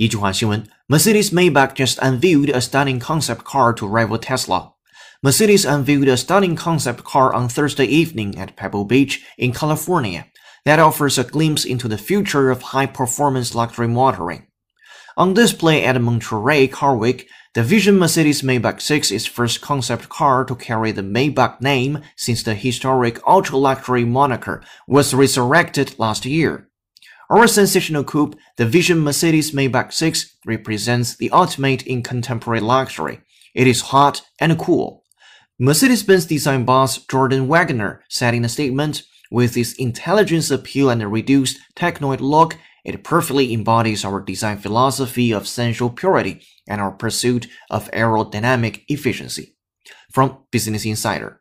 Mercedes Maybach just unveiled a stunning concept car to rival Tesla. Mercedes unveiled a stunning concept car on Thursday evening at Pebble Beach in California that offers a glimpse into the future of high-performance luxury motoring. On display at Monterey Car Week, the Vision Mercedes Maybach 6 is first concept car to carry the Maybach name since the historic ultra-luxury moniker was resurrected last year. Our sensational coupe, the Vision Mercedes Maybach 6, represents the ultimate in contemporary luxury. It is hot and cool. Mercedes-Benz design boss Jordan Wagner said in a statement, with its intelligence appeal and reduced technoid look, it perfectly embodies our design philosophy of sensual purity and our pursuit of aerodynamic efficiency. From Business Insider.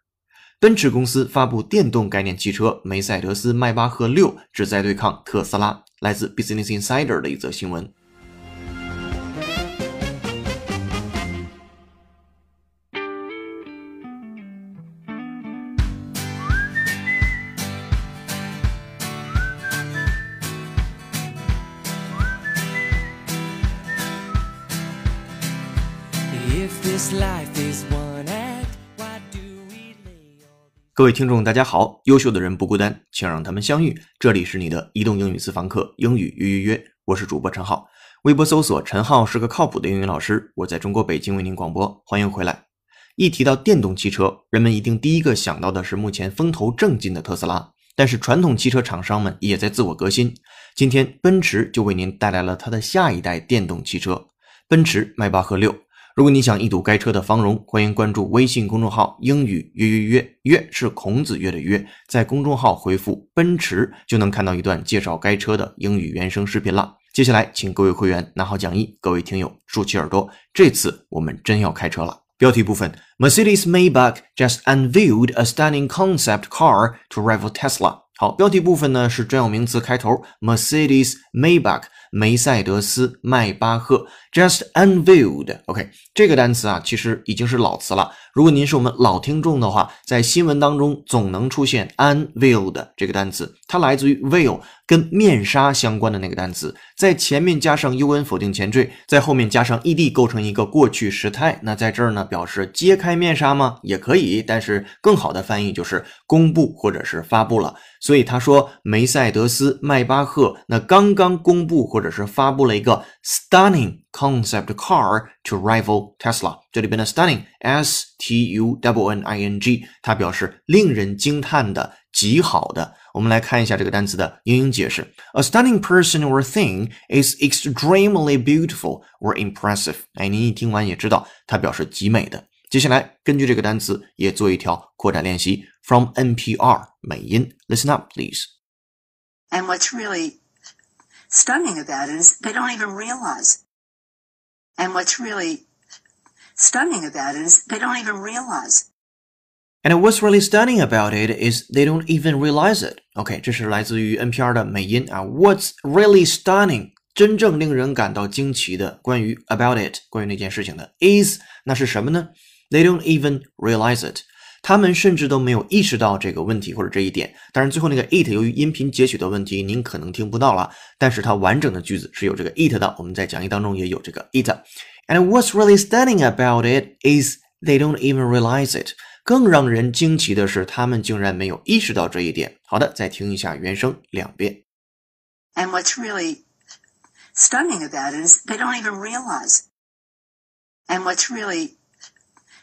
奔驰公司发布电动概念汽车梅赛德斯迈巴赫六，旨在对抗特斯拉。来自 Business Insider 的一则新闻。If this life is one 各位听众，大家好！优秀的人不孤单，请让他们相遇。这里是你的移动英语私房课，英语约约约，我是主播陈浩。微博搜索“陈浩是个靠谱的英语老师”，我在中国北京为您广播，欢迎回来。一提到电动汽车，人们一定第一个想到的是目前风头正劲的特斯拉。但是传统汽车厂商们也在自我革新。今天，奔驰就为您带来了它的下一代电动汽车——奔驰迈巴赫六。如果你想一睹该车的芳容，欢迎关注微信公众号“英语约约约”，约是孔子约的约，在公众号回复“奔驰”就能看到一段介绍该车的英语原声视频了。接下来，请各位会员拿好讲义，各位听友竖起耳朵，这次我们真要开车了。标题部分：Mercedes Maybach just unveiled a stunning concept car to rival Tesla。好，标题部分呢是专有名词开头，Mercedes Maybach。梅赛德斯迈巴赫 just unveiled，OK，、这个单词啊，其实已经是老词了。如果您是我们老听众的话，在新闻当中总能出现 unveiled 这个单词，它来自于 veil，跟面纱相关的那个单词，在前面加上 un 否定前缀，在后面加上 ed 构成一个过去时态。那在这儿呢，表示揭开面纱吗？也可以，但是更好的翻译就是公布或者是发布了。所以他说，梅赛德斯迈巴赫那刚刚公布或者是发布了一个 stunning concept car to rival Tesla。这里边的 stunning s t u w n i n g，它表示令人惊叹的、极好的。我们来看一下这个单词的英英解释：A stunning person or thing is extremely beautiful or impressive。哎，您一听完也知道，它表示极美的。接下来根据这个单词也做一条扩展练习。From NPR 美音，Listen up, please. And what's really stunning about it is they don't even realize. And what's really stunning about it is they don't even realize. And what's really stunning about it is they don't even realize it. OK，这是来自于 NPR 的美音啊。What's really stunning？真正令人感到惊奇的关于 about it，关于那件事情的 is 那是什么呢？They don't even realize it。 他们甚至都没有意识到这个问题或者这一点。当然，最后那个 it 由于音频截取的问题，您可能听不到了。但是它完整的句子是有这个 it 的，我们在讲义当中也有这个 it。And what's really stunning about it is they don't even realize it。更让人惊奇的是，他们竟然没有意识到这一点。好的，再听一下原声两遍。And what's really stunning about it is they don't even realize. And what's really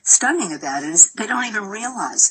stunning about it is they don't even realize.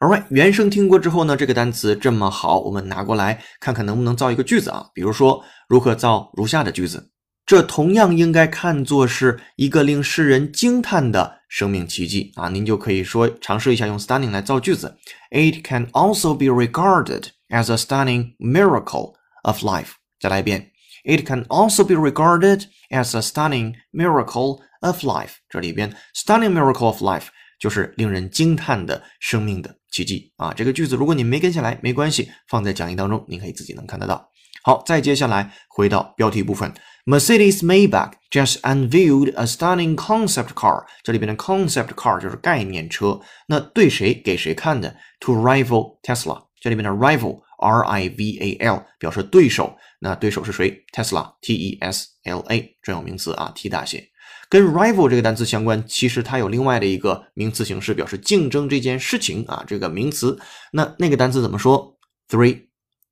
Alright，原声听过之后呢，这个单词这么好，我们拿过来看看能不能造一个句子啊？比如说，如何造如下的句子？这同样应该看作是一个令世人惊叹的生命奇迹啊！您就可以说尝试一下用 stunning 来造句子。It can also be regarded as a stunning miracle of life。再来一遍。It can also be regarded as a stunning miracle of life。这里边 stunning miracle of life 就是令人惊叹的生命的奇迹啊！这个句子如果你没跟下来，没关系，放在讲义当中，您可以自己能看得到。好，再接下来回到标题部分，Mercedes Maybach just unveiled a stunning concept car。这里边的 concept car 就是概念车，那对谁给谁看的？To rival Tesla。这里边的 rival R I V A L 表示对手，那对手是谁？Tesla T E S L A 专有名词啊，T 大写。跟 rival 这个单词相关，其实它有另外的一个名词形式，表示竞争这件事情啊，这个名词。那那个单词怎么说？Three,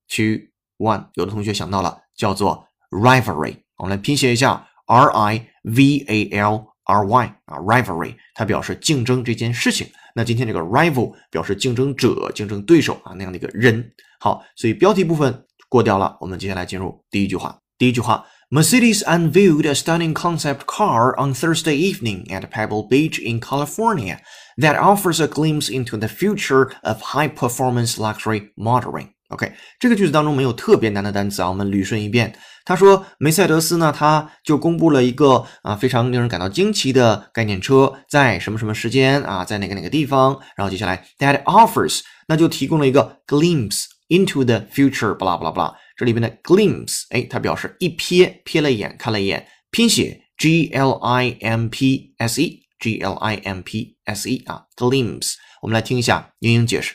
two, one。有的同学想到了，叫做 rivalry。我们来拼写一下，R I V A L R Y 啊，rivalry，它表示竞争这件事情。那今天这个 rival 表示竞争者、竞争对手啊那样的一个人。好，所以标题部分过掉了，我们接下来进入第一句话。第一句话。Mercedes unveiled a stunning concept car on Thursday evening at Pebble Beach in California that offers a glimpse into the future of high-performance luxury motoring. OK，这个句子当中没有特别难的单词啊，我们捋顺一遍。他说，梅赛德斯呢，他就公布了一个啊非常令人感到惊奇的概念车，在什么什么时间啊，在哪个哪个地方。然后接下来，that offers，那就提供了一个 glimpse into the future，巴拉巴拉巴拉。这里边的 glimpse，哎，它表示一瞥，瞥了一眼，看了一眼。拼写 g l i m p s e，g l i m p s e 啊，glimpse。我们来听一下英英解释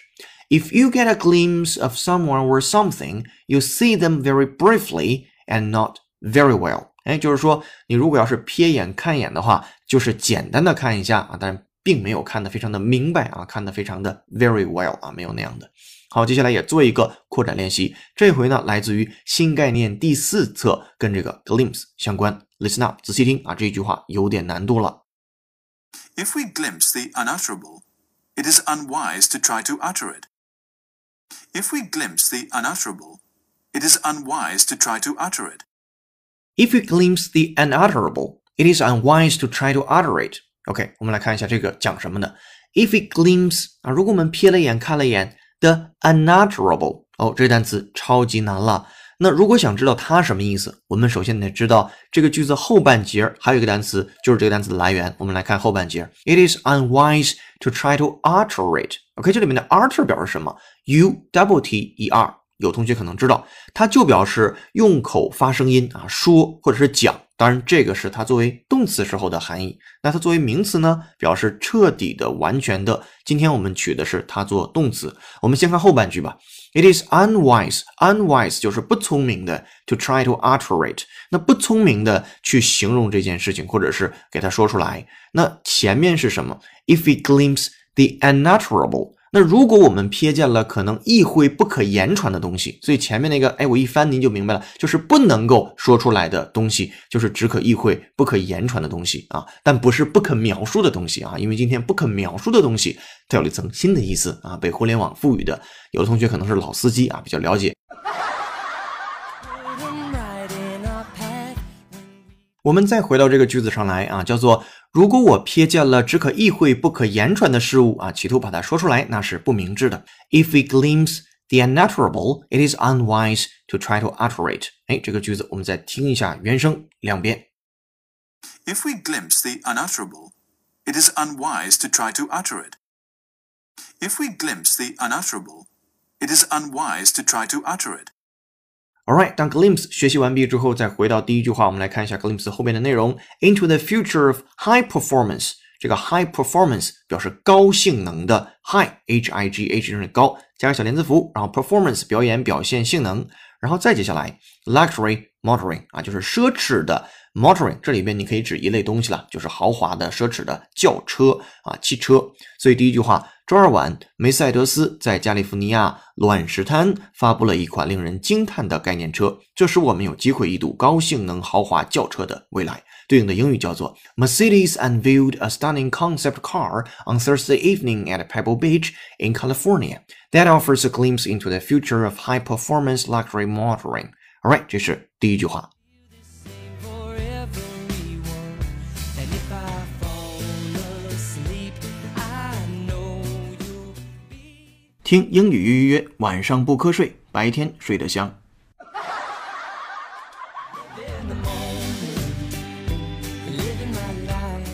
：If you get a glimpse of someone or something, you see them very briefly and not very well。哎，就是说，你如果要是瞥眼看一眼的话，就是简单的看一下啊，但并没有看得非常的明白啊，看得非常的 very well 啊，没有那样的。好，接下来也做一个扩展练习。这回呢，来自于新概念第四册，跟这个 glimpse 相关。Listen up，仔细听啊，这句话有点难度了。If we glimpse the unutterable, it is unwise to try to utter it. If we glimpse the unutterable, it is unwise to try to utter it. If we glimpse the unutterable, it is unwise to try to utter it. OK，我们来看一下这个讲什么的。If we glimpse 啊，如果我们瞥了眼，看了一眼。The unutterable 哦，这个单词超级难了。 那如果想知道它什么意思，我们首先得知道这个句子后半截还有一个单词，就是这个单词的来源。我们来看后半截，It is unwise to try to alter it。OK，这里面的 alter 表示什么？U double T E R。有同学可能知道，它就表示用口发声音啊，说或者是讲。当然，这个是它作为动词时候的含义。那它作为名词呢，表示彻底的、完全的。今天我们取的是它做动词。我们先看后半句吧。It is unwise, unwise 就是不聪明的，to try to utter it。那不聪明的去形容这件事情，或者是给它说出来。那前面是什么？If we glimpse the unutterable。 那如果我们瞥见了可能意会不可言传的东西，所以前面那个，哎，我一翻您就明白了，就是不能够说出来的东西，就是只可意会不可言传的东西啊，但不是不可描述的东西啊，因为今天不可描述的东西，它有了一层新的意思啊，被互联网赋予的。有的同学可能是老司机啊，比较了解。我们再回到这个句子上来啊，叫做如果我瞥见了只可意会不可言传的事物啊，企图把它说出来，那是不明智的。If we glimpse the unutterable, it is unwise to try to utter it。哎，这个句子我们再听一下原声两遍。If we glimpse the unutterable, it is unwise to try to utter it. If we glimpse the unutterable, it is unwise to try to utter it. Alright，当 glimpse 学习完毕之后，再回到第一句话，我们来看一下 glimpse 后面的内容。Into the future of high performance，这个 high performance 表示高性能的 high，h i g h 就是高，加个小连字符，然后 performance 表演表现性能，然后再接下来 luxury motoring 啊，就是奢侈的 motoring，这里边你可以指一类东西了，就是豪华的、奢侈的轿车啊，汽车。所以第一句话。周二晚，梅赛德斯在加利福尼亚乱石滩发布了一款令人惊叹的概念车，这使我们有机会一睹高性能豪华轿车的未来。对应的英语叫做 Mercedes unveiled a stunning concept car on Thursday evening at Pebble Beach in California that offers a glimpse into the future of high-performance luxury motoring. Alright，这是第一句话。 听英语约约约，晚上不瞌睡，白天睡得香。 living my life.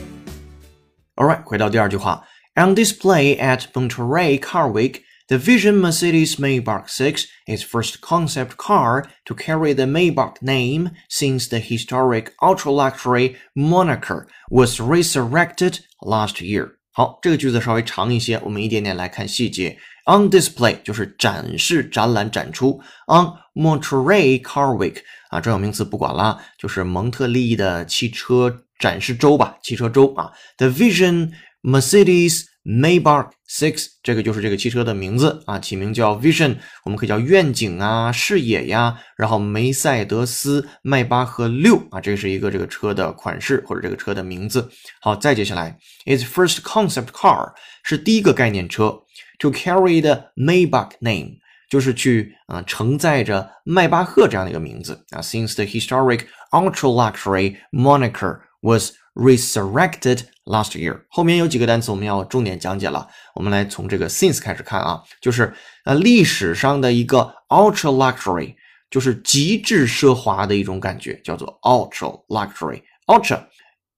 Alright，回到第二句话，On display at Monterey Car Week. The Vision Mercedes Maybach 6, its first concept car to carry the Maybach name since the historic ultra-luxury moniker, was resurrected last year. 好，这个句子稍微长一些，我们一点点来看细节。 On display 就是展示、展览、展出。On Monterey Car Week 啊，专有名词不管啦，就是蒙特利的汽车展示周吧，汽车周啊。The Vision Mercedes Maybach Six，这个就是这个汽车的名字啊，起名叫 Vision，我们可以叫愿景啊、视野呀。然后梅赛德斯迈巴赫六啊，这是一个这个车的款式或者这个车的名字。好，再接下来，its first concept car 是第一个概念车 ，to carry the Maybach name。就是去啊、呃承载着迈巴赫这样的一个名字啊。Since the historic ultra luxury moniker was resurrected last year，后面有几个单词我们要重点讲解了。我们来从这个 since 开始看啊，就是呃历史上的一个 ultra luxury，就是极致奢华的一种感觉，叫做 ultra luxury。ultra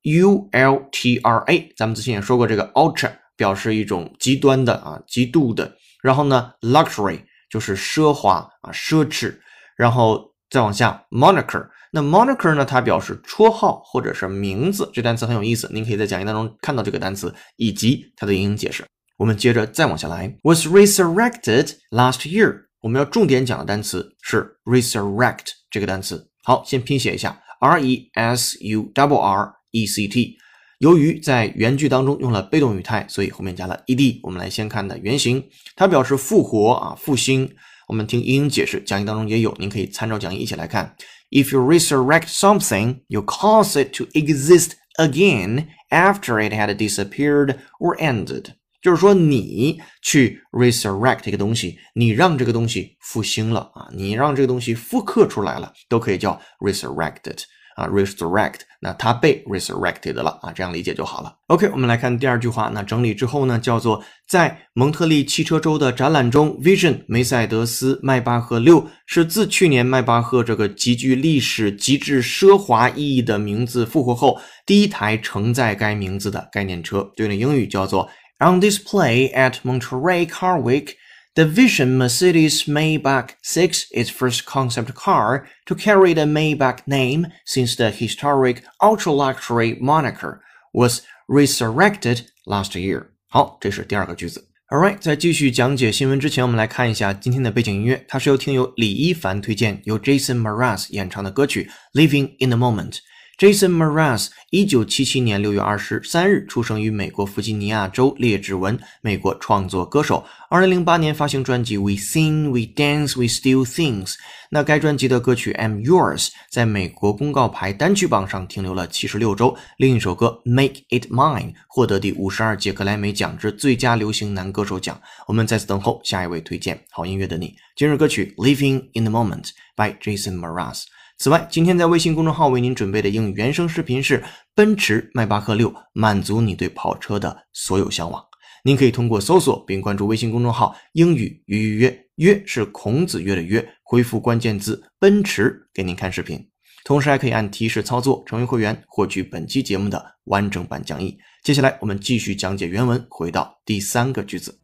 U L T R A，咱们之前也说过，这个 ultra 表示一种极端的啊，极度的。然后呢，luxury 就是奢华啊，奢侈。然后再往下，moniker。那 moniker 呢，它表示绰号或者是名字。这单词很有意思，您可以在讲义当中看到这个单词以及它的英语解释。我们接着再往下来，was resurrected last year。我们要重点讲的单词是 resurrect 这个单词。好，先拼写一下，r e s u r r e c t。由于在原句当中用了被动语态，所以后面加了 ed。我们来先看的原型，它表示复活啊，复兴。我们听英英解释，讲义当中也有，您可以参照讲义一起来看。If you resurrect something, you cause it to exist again after it had disappeared or ended。就是说，你去 resurrect 一个东西，你让这个东西复兴了啊，你让这个东西复刻出来了，都可以叫 resurrected。啊，resurrect，那它被 resurrected 了啊，这样理解就好了。OK，我们来看第二句话，那整理之后呢，叫做在蒙特利汽车周的展览中，Vision 梅赛德斯迈巴赫六是自去年迈巴赫这个极具历史、极致奢华意义的名字复活后，第一台承载该名字的概念车。对应的英语叫做 On display at Monterey Car Week。The Vision Mercedes Maybach 6, its first concept car to carry the Maybach name since the historic ultra-luxury moniker, was resurrected last year. 好，这是第二个句子。Alright，在继续讲解新闻之前，我们来看一下今天的背景音乐，它是由听友李一凡推荐，由 Jason Mraz 演唱的歌曲《Living in the Moment》。 Jason Mraz，一九七七年六月二十三日出生于美国弗吉尼亚州列治文，美国创作歌手。二零零八年发行专辑《We Sing, We Dance, We Still Things》。那该专辑的歌曲《I'm Yours》在美国公告牌单曲榜上停留了七十六周。另一首歌《Make It Mine》获得第五十二届格莱美奖之最佳流行男歌手奖。我们在此等候下一位推荐好音乐的你。今日歌曲《Living in the Moment》by Jason Mraz。此外，今天在微信公众号为您准备的英语原声视频是奔驰迈巴赫六，满足你对跑车的所有向往。您可以通过搜索并关注微信公众号“英语约约约”，约是孔子约的约，回复关键字“奔驰”给您看视频。同时还可以按提示操作成为会员，获取本期节目的完整版讲义。接下来我们继续讲解原文，回到第三个句子。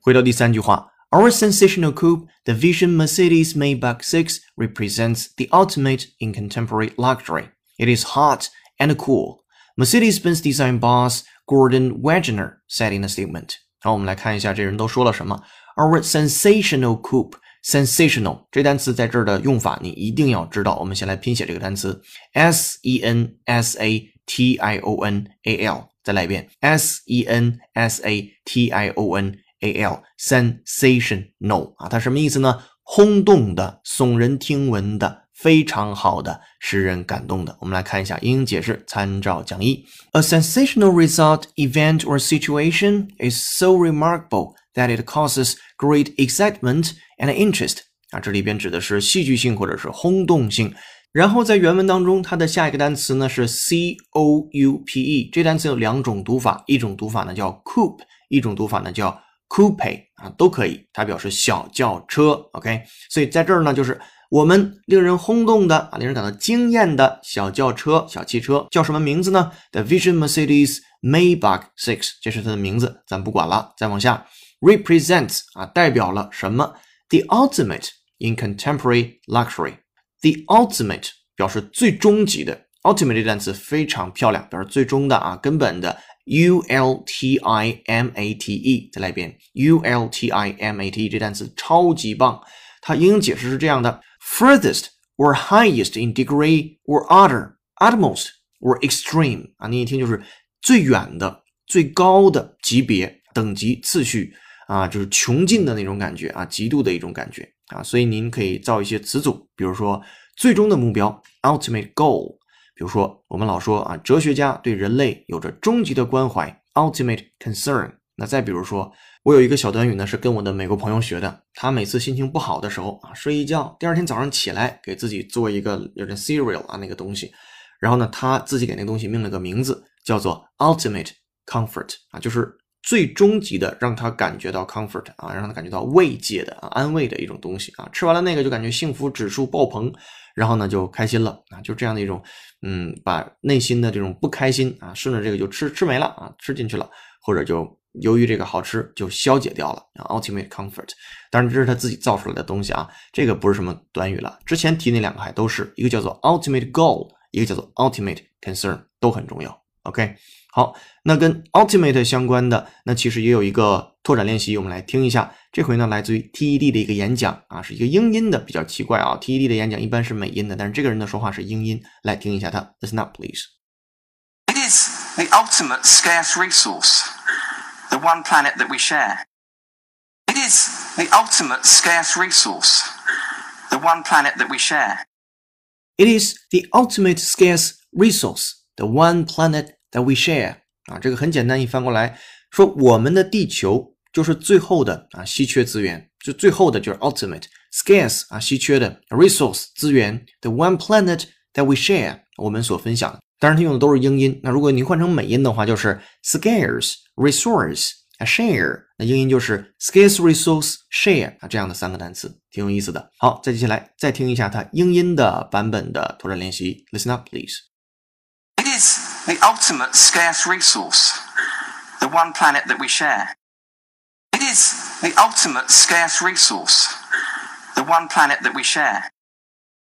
回到第三句话，Our sensational coupe, the Vision Mercedes Maybach 6, represents the ultimate in contemporary luxury. It is hot and cool. Mercedes-Benz design boss Gordon Wagener said in a statement. 好，我们来看一下这人都说了什么。Our sensational coupe sensational 这单词在这儿的用法你一定要知道。我们先来拼写这个单词：s e n s a t i o n a l。再来一遍：s e n s a t i o n a l。sensational 啊，它什么意思呢？轰动的、耸人听闻的、非常好的、使人感动的。我们来看一下英英解释，参照讲义。A sensational result, event, or situation is so remarkable that it causes great excitement and interest. 啊，这里边指的是戏剧性或者是轰动性。然后在原文当中，它的下一个单词呢是 c o u p e，这单词有两种读法，一种读法呢叫 coup，一种读法呢叫 coupe 啊，都可以，它表示小轿车。OK，所以在这儿呢，就是我们令人轰动的啊，令人感到惊艳的小轿车、小汽车叫什么名字呢？The Vision Mercedes Maybach Six，这是它的名字，咱不管了。再往下，represents 啊，代表了什么？The ultimate in contemporary luxury。The ultimate 表示最终极的，ultimate 这单词非常漂亮，表示最终的啊，根本的。U L T I M A T E，再来一遍，U L T I M A T E 这单词超级棒。它英语解释是这样的：furthest or highest in degree or order, utmost or extreme 啊，你一听就是最远的、最高的级别、等级、次序啊，就是穷尽的那种感觉啊，极度的一种感觉啊。所以您可以造一些词组，比如说最终的目标 （ultimate goal）。比如说，我们老说啊，哲学家对人类有着终极的关怀 （ultimate concern）。那再比如说，我有一个小短语呢，是跟我的美国朋友学的。他每次心情不好的时候啊，睡一觉，第二天早上起来给自己做一个有点 cereal 啊那个东西，然后呢，他自己给那个东西命了个名字，叫做 ultimate comfort 啊，就是最终极的让他感觉到 comfort 啊，让他感觉到慰藉的啊，安慰的一种东西啊。吃完了那个就感觉幸福指数爆棚。然后呢，就开心了啊，就这样的一种，嗯，把内心的这种不开心啊，顺着这个就吃吃没了啊，吃进去了，或者就由于这个好吃就消解掉了啊。Ultimate comfort，当然这是他自己造出来的东西啊，这个不是什么短语了。之前提那两个还都是一个叫做 ultimate goal，一个叫做 ultimate concern，都很重要。OK。好，那跟 ultimate 相关的，那其实也有一个拓展练习，我们来听一下。这回呢，来自于 TED 的一个演讲啊，是一个英音的，比较奇怪啊。TED 的演讲一般是美音的，但是这个人的说话是英音，来听一下他。Listen up, please. It is the ultimate scarce resource, the one planet that we share. It is the ultimate scarce resource, the one planet that we share. It is the ultimate scarce resource, The one planet that we share 啊，这个很简单，一翻过来说，我们的地球就是最后的啊稀缺资源，就最后的就是 ultimate scarce 啊稀缺的 resource 资源，the one planet that we share 我们所分享的。当然，它用的都是英音。那如果您换成美音的话，就是 scarce resource share，那英音就是 scarce resource share 啊这样的三个单词，挺有意思的。好，再接下来再听一下它英音的版本的拓展练习，listen up please。Is the ultimate scarce resource, the one planet that we share. It is the ultimate scarce resource, the one planet that we share.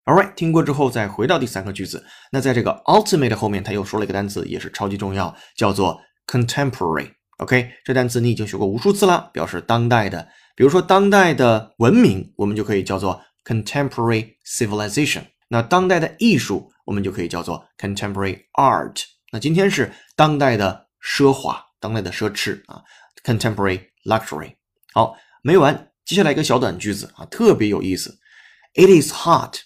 Alright，听过之后再回到第三个句子。那在这个 ultimate 后面，他又说了一个单词，也是超级重要，叫做 contemporary。OK，这单词你已经学过无数次了，表示当代的。比如说当代的文明，我们就可以叫做 contemporary civilization。那当代的艺术，我们就可以叫做 contemporary art。那今天是当代的奢华，当代的奢侈啊，contemporary luxury。好，没完，接下来一个小短句子啊，特别有意思。It is hot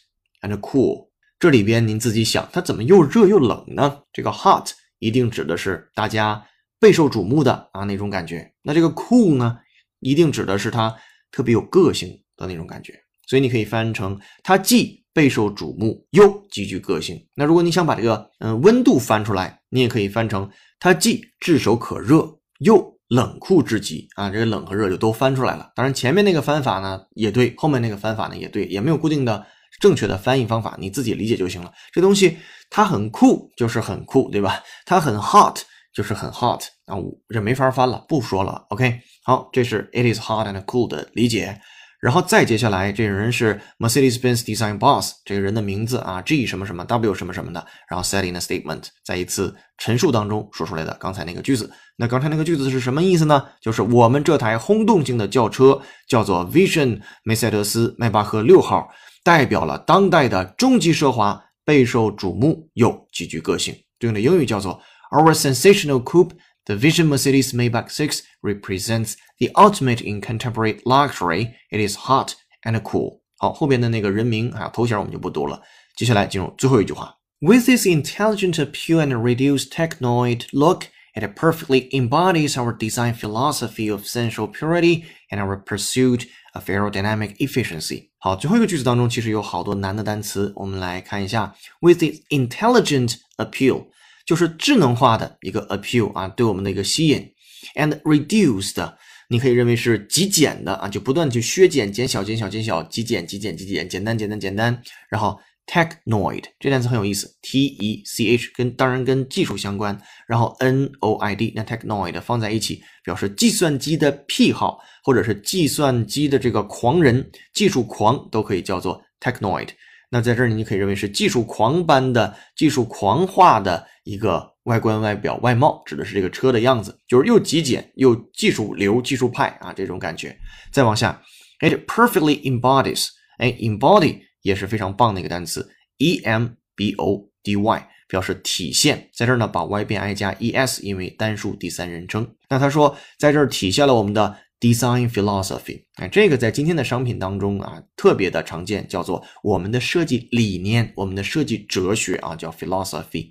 and cool。这里边您自己想，它怎么又热又冷呢？这个 hot 一定指的是大家备受瞩目的啊那种感觉。那这个 cool 呢，一定指的是它特别有个性的那种感觉。所以你可以翻成它既备受瞩目又极具个性。那如果你想把这个嗯、温度翻出来，你也可以翻成它既炙手可热又冷酷至极啊。这个冷和热就都翻出来了。当然前面那个翻法呢也对，后面那个翻法呢也对，也没有固定的正确的翻译方法，你自己理解就行了。这东西它很酷就是很酷，对吧？它很 hot 就是很 hot 啊，这没法翻了，不说了。OK，好，这是 it is hot and cool 的理解。然后再接下来，这个人是 Mercedes-Benz Design Boss，这个人的名字啊，G 什么什么 W 什么什么的，然后 said in a statement，在一次陈述当中说出来的刚才那个句子。那刚才那个句子是什么意思呢？就是我们这台轰动性的轿车叫做 Vision 梅赛德斯迈巴赫六号，代表了当代的终极奢华，备受瞩目又极具个性。对应的英语叫做 Our sensational coupe。The Vision Mercedes Maybach 6 represents the ultimate in contemporary luxury. It is hot and cool. 好，后边的那个人名啊头衔我们就不读了。接下来进入最后一句话。With its intelligent appeal and reduced technoid look, it perfectly embodies our design philosophy of sensual purity and our pursuit of aerodynamic efficiency. 好，最后一个句子当中其实有好多难的单词，我们来看一下。With its intelligent appeal. 就是智能化的一个 appeal 啊，对我们的一个吸引，and reduced，你可以认为是极简的啊，就不断去削减、减小、减小、减小、极简、极简、极简、简单、简单、简单。然后 technoid 这单词很有意思，t e c h 跟当然跟技术相关，然后 n o i d，那 technoid 放在一起表示计算机的癖好，或者是计算机的这个狂人、技术狂都可以叫做 technoid。那在这儿你可以认为是技术狂般的、技术狂化的一个外观、外表、外貌，指的是这个车的样子，就是又极简又技术流、技术派啊这种感觉。再往下，it perfectly embodies，哎，embody 也是非常棒的一个单词，e m b o d y 表示体现，在这儿呢把 y 变 i 加 e s，因为单数第三人称。那他说在这儿体现了我们的。Design philosophy，哎，这个在今天的商品当中啊，特别的常见，叫做我们的设计理念，我们的设计哲学啊，叫 philosophy。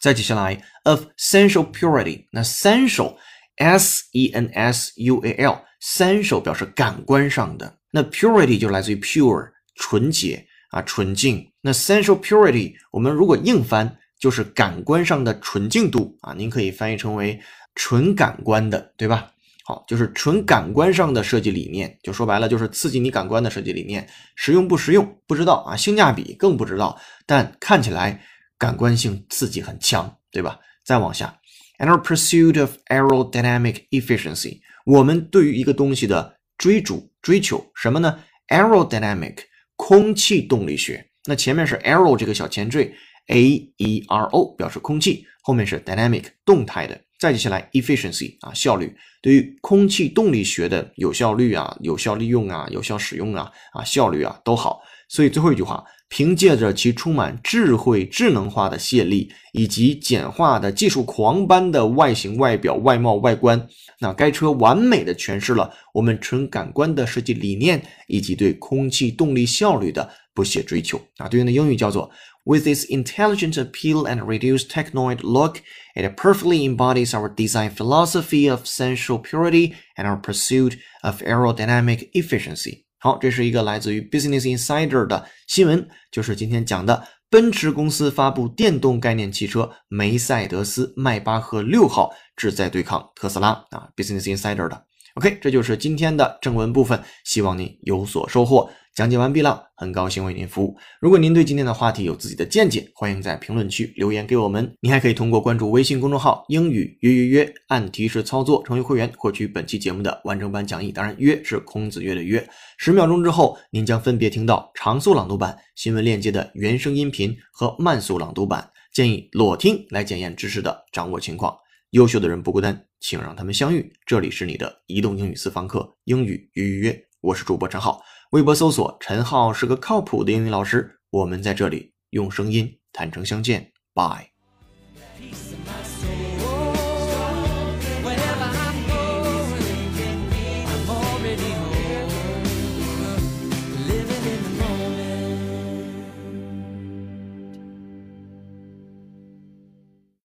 再接下来，of sensual purity，那 sensual，s e n s u a l，sensual 表示感官上的，那 purity 就来自于 pure，纯洁啊，纯净。那 sensual purity，我们如果硬翻，就是感官上的纯净度啊，您可以翻译成为纯感官的，对吧？好，就是纯感官上的设计理念，就说白了就是刺激你感官的设计理念，实用不实用不知道啊，性价比更不知道，但看起来感官性刺激很强，对吧？再往下，and our pursuit of aerodynamic efficiency，我们对于一个东西的追逐追求什么呢？aerodynamic 空气动力学，那前面是 aero 这个小前缀，a e r o 表示空气，后面是 dynamic 动态的。再接下来，efficiency 啊，效率，对于空气动力学的有效率啊、有效利用啊、有效使用啊、啊效率啊都好。所以最后一句话，凭借着其充满智慧、智能化的吸引力，以及简化的技术狂般的外形、外表、外貌、外观，那该车完美的诠释了我们纯感官的设计理念，以及对空气动力效率的不懈追求啊。对应的英语叫做。With its intelligent appeal and reduced technoid look, it perfectly embodies our design philosophy of sensual purity and our pursuit of aerodynamic efficiency. 好，这是一个来自于 Business Insider 的新闻，就是今天讲的奔驰公司发布电动概念汽车梅赛德斯迈巴赫六号，旨在对抗特斯拉啊。Business Insider 的。OK，这就是今天的正文部分，希望您有所收获。讲解完毕了，很高兴为您服务。如果您对今天的话题有自己的见解，欢迎在评论区留言给我们。您还可以通过关注微信公众号“英语约约约”，按提示操作成为会员，获取本期节目的完整版讲义。当然，约是孔子约的约。十秒钟之后，您将分别听到长速朗读版、新闻链接的原声音频和慢速朗读版。建议裸听来检验知识的掌握情况。优秀的人不孤单，请让他们相遇。这里是你的移动英语私房课，英语约约约，我是主播陈浩。微博搜索“陈浩是个靠谱的英语老师”，我们在这里用声音坦诚相见，拜。